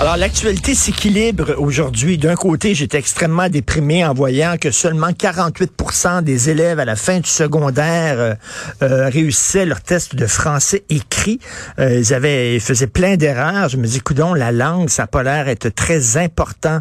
Alors, l'actualité s'équilibre aujourd'hui. D'un côté, j'étais extrêmement déprimé en voyant que seulement 48% des élèves à la fin du secondaire euh, euh, réussissaient leur test de français écrit. Euh, ils avaient, ils faisaient plein d'erreurs. Je me dis, coudon, la langue, ça n'a pas l'air être très important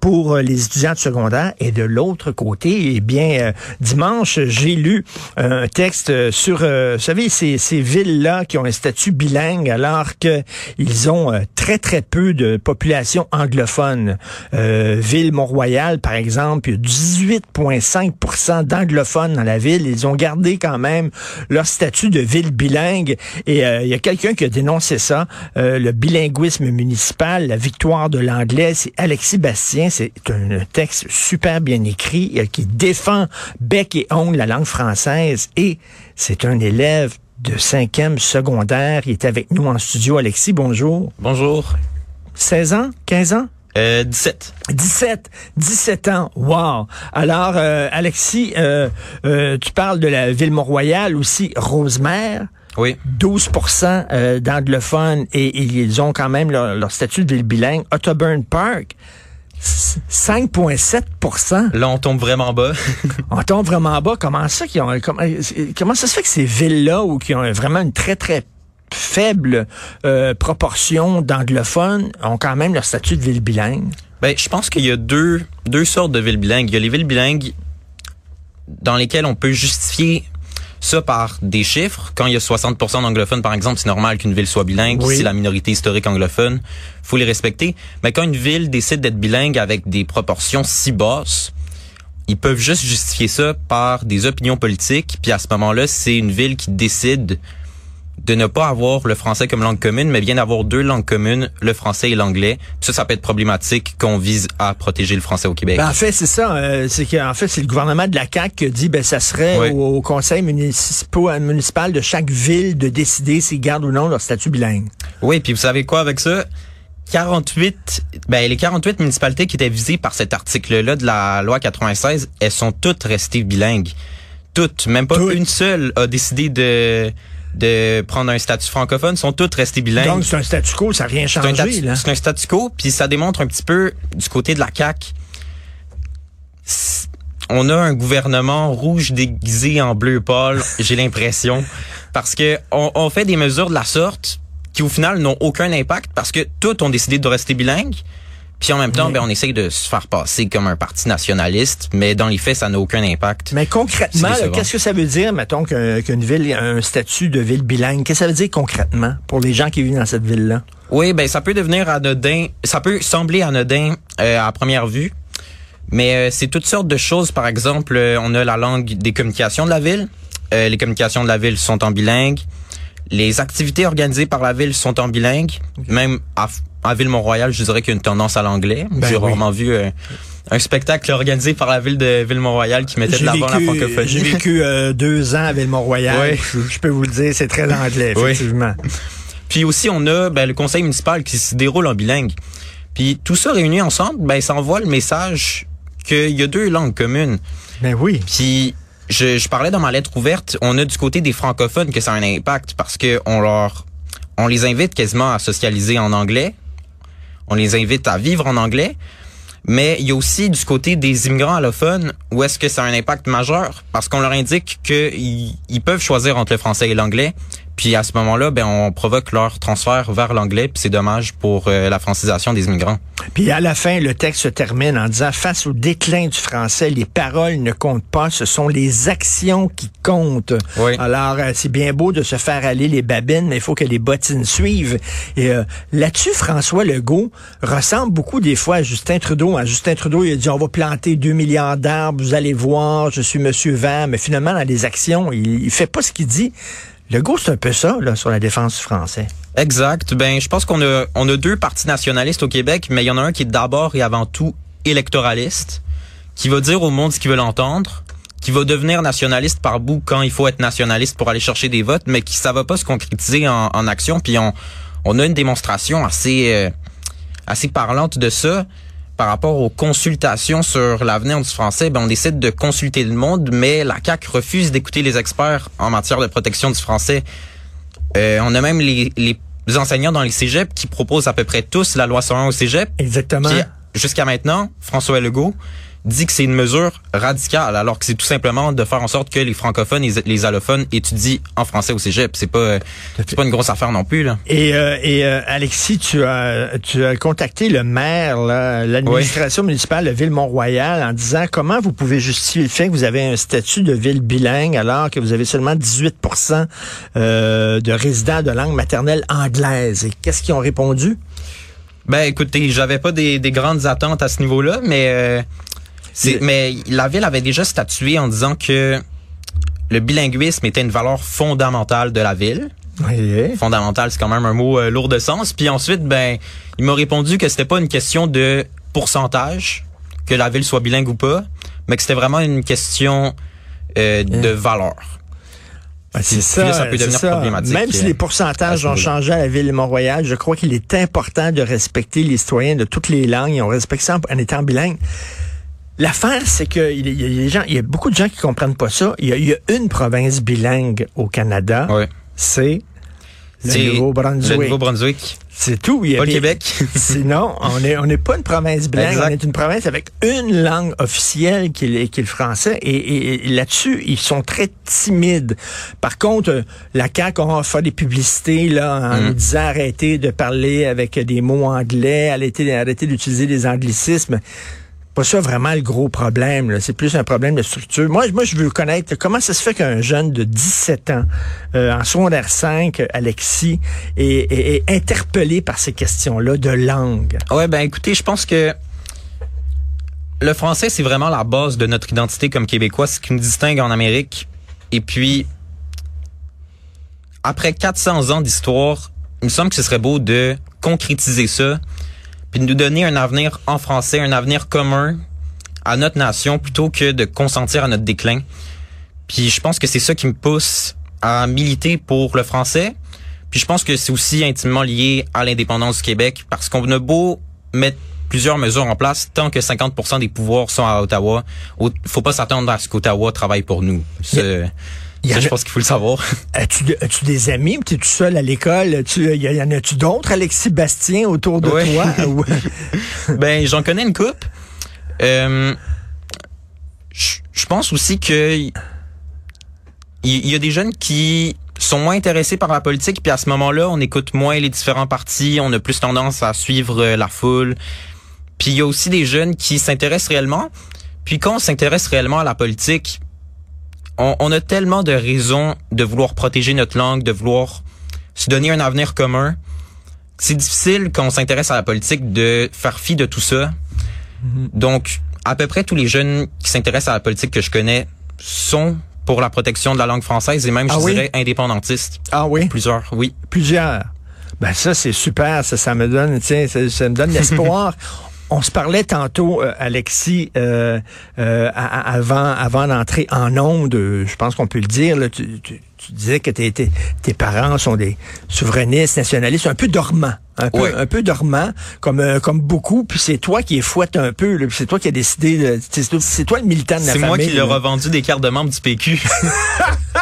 pour les étudiants de secondaire. Et de l'autre côté, eh bien, dimanche, j'ai lu un texte sur, vous savez, ces, ces villes-là qui ont un statut bilingue alors qu'ils ont très, très peu de population anglophone. Euh, ville Mont-Royal, par exemple, il y a 18,5% d'anglophones dans la ville. Ils ont gardé quand même leur statut de ville bilingue. Et euh, il y a quelqu'un qui a dénoncé ça, euh, le bilinguisme municipal, la victoire de l'anglais. C'est Alexis Bastien. C'est un texte super bien écrit euh, qui défend bec et ongle la langue française. Et c'est un élève de cinquième secondaire. Il est avec nous en studio. Alexis, bonjour. Bonjour. 16 ans, 15 ans? Euh, 17. 17. 17 ans. Wow. Alors, euh, Alexis, euh, euh, tu parles de la ville Mont-Royal aussi, Rosemère. Oui. 12% euh, d'anglophones et, ils ont quand même leur, statut de ville bilingue. Ottoburn Park, 5,7% Là, on tombe vraiment bas. on tombe vraiment bas. Comment ça qu'ils ont, comment, comment ça se fait que ces villes-là, ou qui ont vraiment une très, très faible euh, proportion d'anglophones ont quand même leur statut de ville bilingue? Ben, je pense qu'il y a deux, deux sortes de villes bilingues. Il y a les villes bilingues dans lesquelles on peut justifier ça par des chiffres. Quand il y a 60% d'anglophones, par exemple, c'est normal qu'une ville soit bilingue. Si la minorité historique anglophone, faut les respecter. Mais quand une ville décide d'être bilingue avec des proportions si basses, ils peuvent juste justifier ça par des opinions politiques. Puis à ce moment-là, c'est une ville qui décide de ne pas avoir le français comme langue commune, mais bien d'avoir deux langues communes, le français et l'anglais. Ça, ça peut être problématique qu'on vise à protéger le français au Québec. Ben, en fait, c'est ça. Euh, c'est qu'en fait, c'est le gouvernement de la CAQ qui dit ben ça serait au, conseil municipal, municipal de chaque ville de décider s'ils gardent ou non leur statut bilingue. Oui, puis vous savez quoi avec ça? 48, ben les 48 municipalités qui étaient visées par cet article-là de la loi 96, elles sont toutes restées bilingues. Toutes, même pas une seule a décidé de de prendre un statut francophone sont toutes restées bilingues. Donc c'est un statu quo, ça n'a rien changé. C'est un, statu quo, puis ça démontre un petit peu du côté de la CAQ. On a un gouvernement rouge déguisé en bleu pâle, j'ai l'impression, parce que on, on fait des mesures de la sorte qui au final n'ont aucun impact parce que toutes ont décidé de rester bilingues. Puis en même temps, ben, on essaye de se faire passer comme un parti nationaliste, mais dans les faits, ça n'a aucun impact. Mais concrètement, qu'est-ce que ça veut dire, mettons, qu'une ville a un statut de ville bilingue? Qu'est-ce que ça veut dire concrètement pour les gens qui vivent dans cette ville-là? Oui, ben ça peut devenir anodin, ça peut sembler anodin euh, à première vue, mais euh, c'est toutes sortes de choses. Par exemple, euh, on a la langue des communications de la ville. les communications de la ville sont en bilingue. Les activités organisées par la ville sont en bilingue. Même à en Ville-Mont-Royal, je dirais qu'il y a une tendance à l'anglais. Ben J'ai rarement vu euh, un spectacle organisé par la ville de Ville-Mont-Royal qui mettait de l'avant la francophonie. J'ai vécu euh, deux ans à Ville-Mont-Royal. Je, peux vous le dire, c'est très anglais, effectivement. Puis aussi, on a ben, le conseil municipal qui se déroule en bilingue. Puis tout ça réuni ensemble, ben, ça envoie le message qu'il y a deux langues communes. Ben oui. Puis je, je parlais dans ma lettre ouverte, on a du côté des francophones que ça a un impact parce que on leur on les invite quasiment à socialiser en anglais, on les invite à vivre en anglais. Mais il y a aussi du côté des immigrants allophones où est-ce que ça a un impact majeur parce qu'on leur indique qu'ils peuvent choisir entre le français et l'anglais, puis à ce moment-là, ben on provoque leur transfert vers l'anglais, puis c'est dommage pour euh, la francisation des immigrants. Puis à la fin, le texte se termine en disant face au déclin du français, les paroles ne comptent pas, ce sont les actions qui comptent. Oui. Alors euh, c'est bien beau de se faire aller les babines, mais il faut que les bottines suivent. Et euh, là-dessus, François Legault ressemble beaucoup des fois à Justin Trudeau. À Justin Trudeau, il a dit on va planter 2 milliards d'arbres, vous allez voir, je suis Monsieur Vert, mais finalement dans les actions, il, il fait pas ce qu'il dit. Le goût, c'est un peu ça, là, sur la défense du français. Exact. Ben, je pense qu'on a, on a deux partis nationalistes au Québec, mais il y en a un qui est d'abord et avant tout électoraliste, qui va dire au monde ce qu'il veut l'entendre, qui va devenir nationaliste par bout quand il faut être nationaliste pour aller chercher des votes, mais qui ça va pas se concrétiser en, en action. Puis on, on a une démonstration assez, euh, assez parlante de ça. Par rapport aux consultations sur l'avenir du français, ben on décide de consulter le monde, mais la CAQ refuse d'écouter les experts en matière de protection du français. Euh, on a même les, les enseignants dans les cégeps qui proposent à peu près tous la loi 101 au cégep. Exactement. Jusqu'à maintenant, François Legault dit que c'est une mesure radicale, alors que c'est tout simplement de faire en sorte que les francophones et les allophones étudient en français au cégep. C'est pas, c'est pas une grosse affaire non plus là. Et, euh, et euh, Alexis, tu as, tu as contacté le maire, l'administration municipale de Ville-Mont-Royal, en disant comment vous pouvez justifier le fait que vous avez un statut de ville bilingue alors que vous avez seulement 18% euh, de résidents de langue maternelle anglaise. Et qu'est-ce qu'ils ont répondu? Ben écoutez, j'avais pas des, des, grandes attentes à ce niveau-là, mais euh, mais la ville avait déjà statué en disant que le bilinguisme était une valeur fondamentale de la ville. Oui. Fondamental, c'est quand même un mot euh, lourd de sens. Puis ensuite, ben, il m'a répondu que c'était pas une question de pourcentage, que la ville soit bilingue ou pas, mais que c'était vraiment une question euh, de valeur. c'est ça, ça peut devenir problématique. Même si les pourcentages ont changé à la ville de Montréal, je crois qu'il est important de respecter les citoyens de toutes les langues et on respecte ça en étant bilingue. L'affaire, c'est qu'il y, a des gens, il y a beaucoup de gens qui comprennent pas ça. Il y a, une province bilingue au Canada. C'est le Nouveau-Brunswick. Le Nouveau-Brunswick. C'est tout. Il y a pas le Québec. Sinon, on est on n'est pas une province bilingue. On est une province avec une langue officielle qui est, qui est le français. Et, là-dessus, ils sont très timides. Par contre, la CAQ a fait des publicités là en mm. nous disant arrêtez de parler avec des mots anglais, arrêtez, arrêtez d'utiliser des anglicismes pas ça vraiment le gros problème. C'est plus un problème de structure. Moi, moi, je veux connaître comment ça se fait qu'un jeune de 17 ans, euh, en secondaire 5, Alexis, est, interpellé par ces questions-là de langue? Ouais, ben écoutez, je pense que le français, c'est vraiment la base de notre identité comme Québécois, ce qui nous distingue en Amérique. Et puis, après 400 ans d'histoire, il me semble que ce serait beau de concrétiser ça puis de nous donner un avenir en français, un avenir commun à notre nation plutôt que de consentir à notre déclin. Puis je pense que c'est ça qui me pousse à militer pour le français. Puis je pense que c'est aussi intimement lié à l'indépendance du Québec parce qu'on a beau mettre plusieurs mesures en place tant que 50% des pouvoirs sont à Ottawa. Faut pas s'attendre à ce qu'Ottawa travaille pour nous. Je pense qu'il faut le savoir. As-tu, des amis? Tu es tout seul à l'école? Tu, y, en a-tu d'autres, Alexis Bastien, autour de toi? ben, j'en connais une coupe. Euh, je pense aussi que il y, a des jeunes qui sont moins intéressés par la politique, puis à ce moment-là, on écoute moins les différents partis, on a plus tendance à suivre euh, la foule. Puis il y a aussi des jeunes qui s'intéressent réellement. Puis quand on s'intéresse réellement à la politique, on, a tellement de raisons de vouloir protéger notre langue, de vouloir se donner un avenir commun. C'est difficile quand on s'intéresse à la politique de faire fi de tout ça. Mm-hmm. Donc, à peu près tous les jeunes qui s'intéressent à la politique que je connais sont pour la protection de la langue française et même, je ah dirais, indépendantistes. Ah oui? Plusieurs, oui. Plusieurs. Ben ça, c'est super. Ça, ça me donne, tiens, ça, ça me donne l'espoir. On se parlait tantôt, euh, Alexis, euh, euh, avant, avant d'entrer en onde, je pense qu'on peut le dire, là, tu, tu, disais que tes, tes, parents sont des souverainistes, nationalistes, un peu dormants. Un peu, un peu dormants, comme, comme beaucoup, puis c'est toi qui es fouette un peu, c'est toi qui as décidé, de, c'est toi le militant de la famille. C'est moi qui leur ai vendu des cartes de membres du PQ.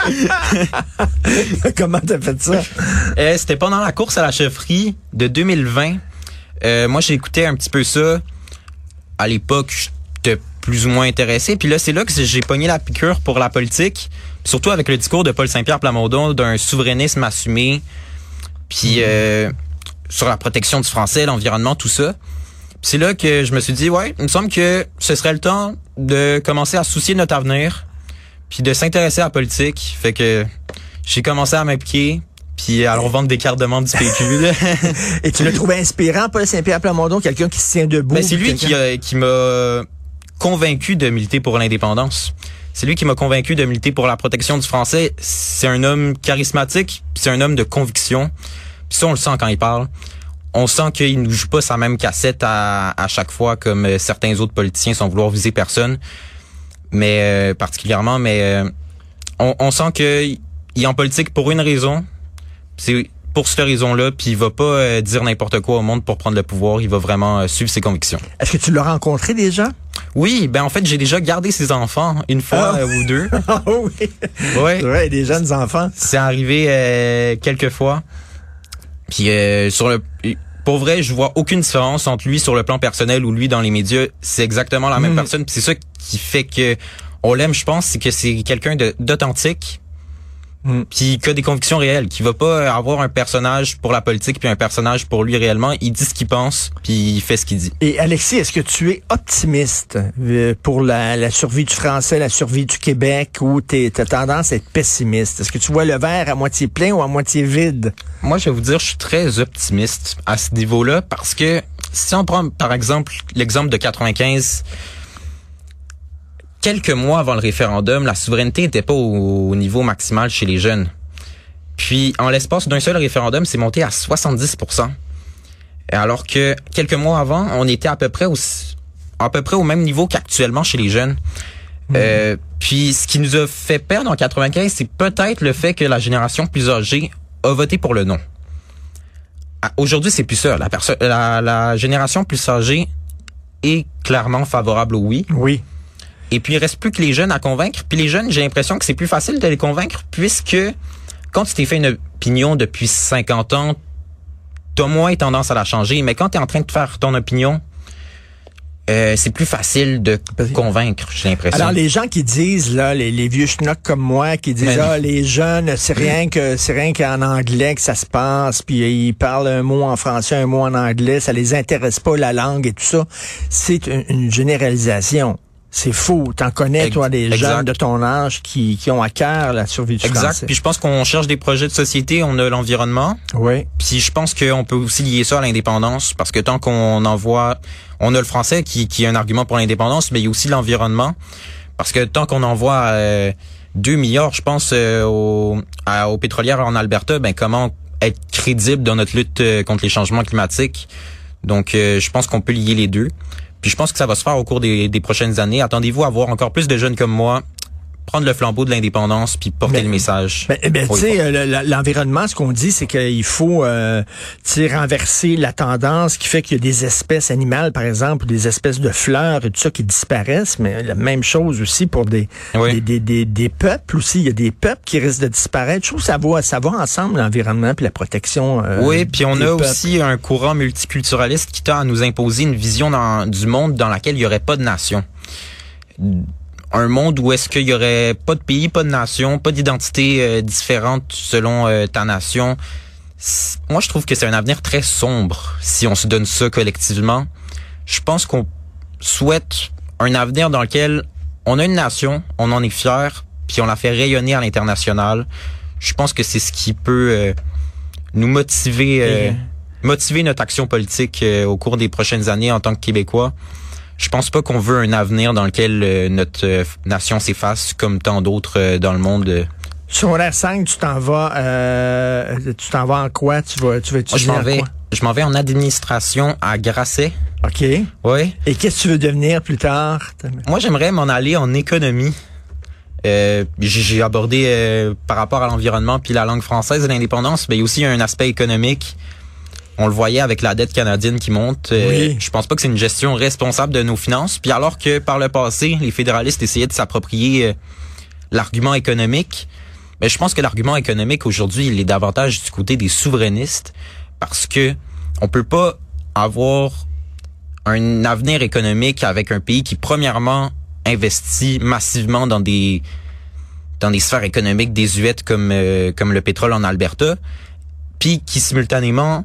Comment t'as fait ça? C'était pendant la course à la chefferie de 2020. Euh, moi, j'ai écouté un petit peu ça. À l'époque, j'étais plus ou moins intéressé. Puis là, c'est là que j'ai pogné la piqûre pour la politique. Surtout avec le discours de Paul Saint-Pierre Plamondon d'un souverainisme assumé. Puis euh, sur la protection du français, l'environnement, tout ça. C'est là que je me suis dit, ouais, il me semble que ce serait le temps de commencer à soucier de notre avenir, puis de s'intéresser à la politique. Fait que j'ai commencé à m'impliquer, puis alors vendre des cartes de membre du PQ. Et tu l'as trouvé inspirant, Paul Saint-Pierre Plamondon, quelqu'un qui se tient debout. Ben, c'est lui qui, qui m'a convaincu de militer pour l'indépendance. C'est lui qui m'a convaincu de militer pour la protection du français. C'est un homme charismatique, c'est un homme de conviction. Puis ça, on le sent quand il parle. On sent qu'il ne joue pas sa même cassette à, à chaque fois comme euh, certains autres politiciens sans vouloir viser personne. Mais euh, particulièrement, mais euh, on, on sent qu'il est en politique pour une raison, c'est pour cette raison-là, puis il va pas euh, dire n'importe quoi au monde pour prendre le pouvoir. Il va vraiment euh, suivre ses convictions. Est-ce que tu l'as rencontré déjà? Oui, ben en fait, j'ai déjà gardé ses enfants une fois Ah. euh, ou deux. Ah oui. Ouais. Ouais, des jeunes enfants. C'est arrivé euh, quelques fois. Puis euh, sur le pour vrai, je vois aucune différence entre lui sur le plan personnel ou lui dans les médias. C'est exactement la même Mm. personne. C'est ça qui fait que on l'aime, je pense, c'est que c'est quelqu'un d'authentique. Mm. Puis qui a des convictions réelles, qui va pas avoir un personnage pour la politique puis un personnage pour lui réellement. Il dit ce qu'il pense puis il fait ce qu'il dit. Et Alexis, est-ce que tu es optimiste euh, pour la, la survie du français, la survie du Québec, ou tu as tendance à être pessimiste? Est-ce que tu vois le verre à moitié plein ou à moitié vide? Moi, je vais vous dire, je suis très optimiste à ce niveau-là parce que si on prend par exemple l'exemple de 95, quelques mois avant le référendum, la souveraineté n'était pas au, au niveau maximal chez les jeunes. Puis, en l'espace d'un seul référendum, c'est monté à 70% Alors que quelques mois avant, on était à peu près au, à peu près au même niveau qu'actuellement chez les jeunes. Euh, puis, ce qui nous a fait perdre en 95, c'est peut-être le fait que la génération plus âgée a voté pour le non. Ah, Aujourd'hui, c'est plus ça. La, la, la génération plus âgée est clairement favorable au oui. Oui. Et puis, il reste plus que les jeunes à convaincre. Puis les jeunes, j'ai l'impression que c'est plus facile de les convaincre puisque quand tu t'es fait une opinion depuis 50 ans, t'as moins tendance à la changer. Mais quand tu es en train de faire ton opinion, euh, c'est plus facile de convaincre, j'ai l'impression. Alors, les gens qui disent, là, les, les vieux schnocks comme moi, qui disent, Mais- ah, les jeunes, c'est rien que, c'est rien qu'en anglais que ça se passe, puis ils parlent un mot en français, un mot en anglais, ça les intéresse pas, la langue et tout ça. C'est une, une généralisation. C'est faux. T'en connais, toi, des exact. jeunes de ton âge qui, qui ont à cœur la survie du Exact. français. Puis je pense qu'on cherche des projets de société, on a l'environnement. Oui. Puis je pense qu'on peut aussi lier ça à l'indépendance parce que tant qu'on envoie, on a le français qui, qui est un argument pour l'indépendance, mais il y a aussi l'environnement parce que tant qu'on envoie euh, 2 milliards, je pense, euh, aux, à- aux pétrolières en Alberta, ben comment être crédible dans notre lutte euh, contre les changements climatiques? Donc euh, je pense qu'on peut lier les deux. Puis je pense que ça va se faire au cours des, prochaines années. Attendez-vous à voir encore plus de jeunes comme moi prendre le flambeau de l'indépendance puis porter Mais- le message. Ben, ben, pour tu sais, euh, le- le- l'environnement, ce qu'on dit, c'est qu'il faut euh, renverser la tendance qui fait qu'il y a des espèces animales, par exemple, ou des espèces de fleurs et tout ça qui disparaissent, mais la même chose aussi pour des, Oui. des, des, des, des peuples aussi. Il y a des peuples qui risquent de disparaître. Je trouve que ça va, ça va ensemble, l'environnement puis la protection. euh, Oui, puis on a peuples. aussi un courant multiculturaliste qui tend à nous imposer une vision dans- du monde dans laquelle il y aurait pas de nation. Un monde où est-ce qu'il y aurait pas de pays, pas de nation, pas d'identité euh, différente selon euh, ta nation. Moi, je trouve que c'est un avenir très sombre si on se donne ça collectivement. Je pense qu'on souhaite un avenir dans lequel on a une nation, on en est fier, puis on la fait rayonner à l'international. Je pense que c'est ce qui peut euh, nous motiver, euh, motiver notre action politique euh, au cours des prochaines années en tant que Québécois. Je pense pas qu'on veut un avenir dans lequel euh, notre euh, nation s'efface comme tant d'autres euh, dans le monde. euh. Secondaire 5, tu t'en vas, euh, tu t'en vas en quoi? Tu vas, tu vas je étudier m'en en vais, quoi? je m'en vais en administration à Grasset. OK. Oui. Et qu'est-ce que tu veux devenir plus tard? Moi, j'aimerais m'en aller en économie. Euh, j'ai j'ai abordé euh, par rapport à l'environnement puis la langue française et l'indépendance, mais il y a aussi un aspect économique. On le voyait avec la dette canadienne qui monte. Euh, Oui. Je pense pas que c'est une gestion responsable de nos finances. Puis alors que par le passé, les fédéralistes essayaient de s'approprier euh, l'argument économique, mais je pense que l'argument économique aujourd'hui, il est davantage du côté des souverainistes parce que on peut pas avoir un avenir économique avec un pays qui premièrement investit massivement dans des dans des sphères économiques désuètes comme euh, comme le pétrole en Alberta, puis qui simultanément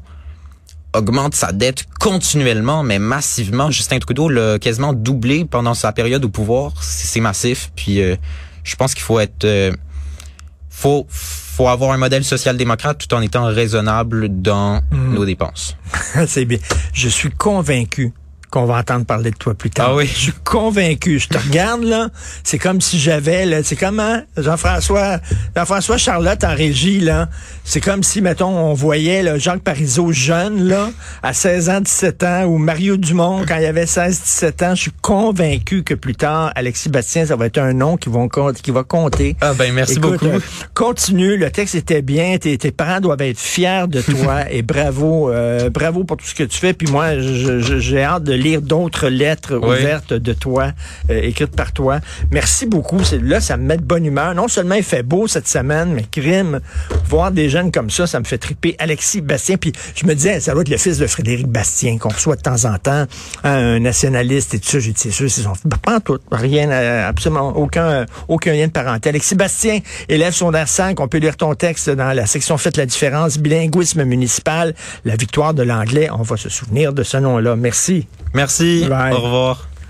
augmente sa dette continuellement, mais massivement. Justin Trudeau l'a quasiment doublé pendant sa période au pouvoir. C'est massif. Puis euh, je pense qu'il faut être euh, faut faut avoir un modèle social-démocrate tout en étant raisonnable dans nos dépenses. C'est bien. Je suis convaincu qu'on va entendre parler de toi plus tard. Ah oui. Je suis convaincu. Je te regarde, là. C'est comme si j'avais, là, c'est comme, hein, Jean-François, Jean-François Charlotte en régie, là. C'est comme si, mettons, on voyait, là, Jacques Parizeau jeune, là, à 16 ans, 17 ans, ou Mario Dumont quand il avait 16, 17 ans. Je suis convaincu que plus tard, Alexis Bastien, ça va être un nom qui, vont, qui va compter. Ah, ben, merci Écoute, beaucoup. euh, continue. Le texte était bien. Tes, tes parents doivent être fiers de toi et bravo, euh, bravo pour tout ce que tu fais. Puis moi, j'ai hâte de lire d'autres lettres Oui. ouvertes de toi, euh, écrites par toi. Merci beaucoup. C'est là, ça me met de bonne humeur. Non seulement il fait beau cette semaine, mais crime, voir des jeunes comme ça, ça me fait triper. Alexis Bastien. Puis je me disais, ça doit être le fils de Frédéric Bastien qu'on reçoit de temps en temps, hein, un nationaliste et tout ça. J'ai dit, c'est sûr, c'est son fils. Pas en tout. Rien, euh, absolument aucun, aucun lien de parenté. Alexis Bastien, élève secondaire 5. On peut lire ton texte dans la section Faites la différence, bilinguisme municipal, la victoire de l'anglais. On va se souvenir de ce nom-là. Merci. Merci. Bye. Au revoir.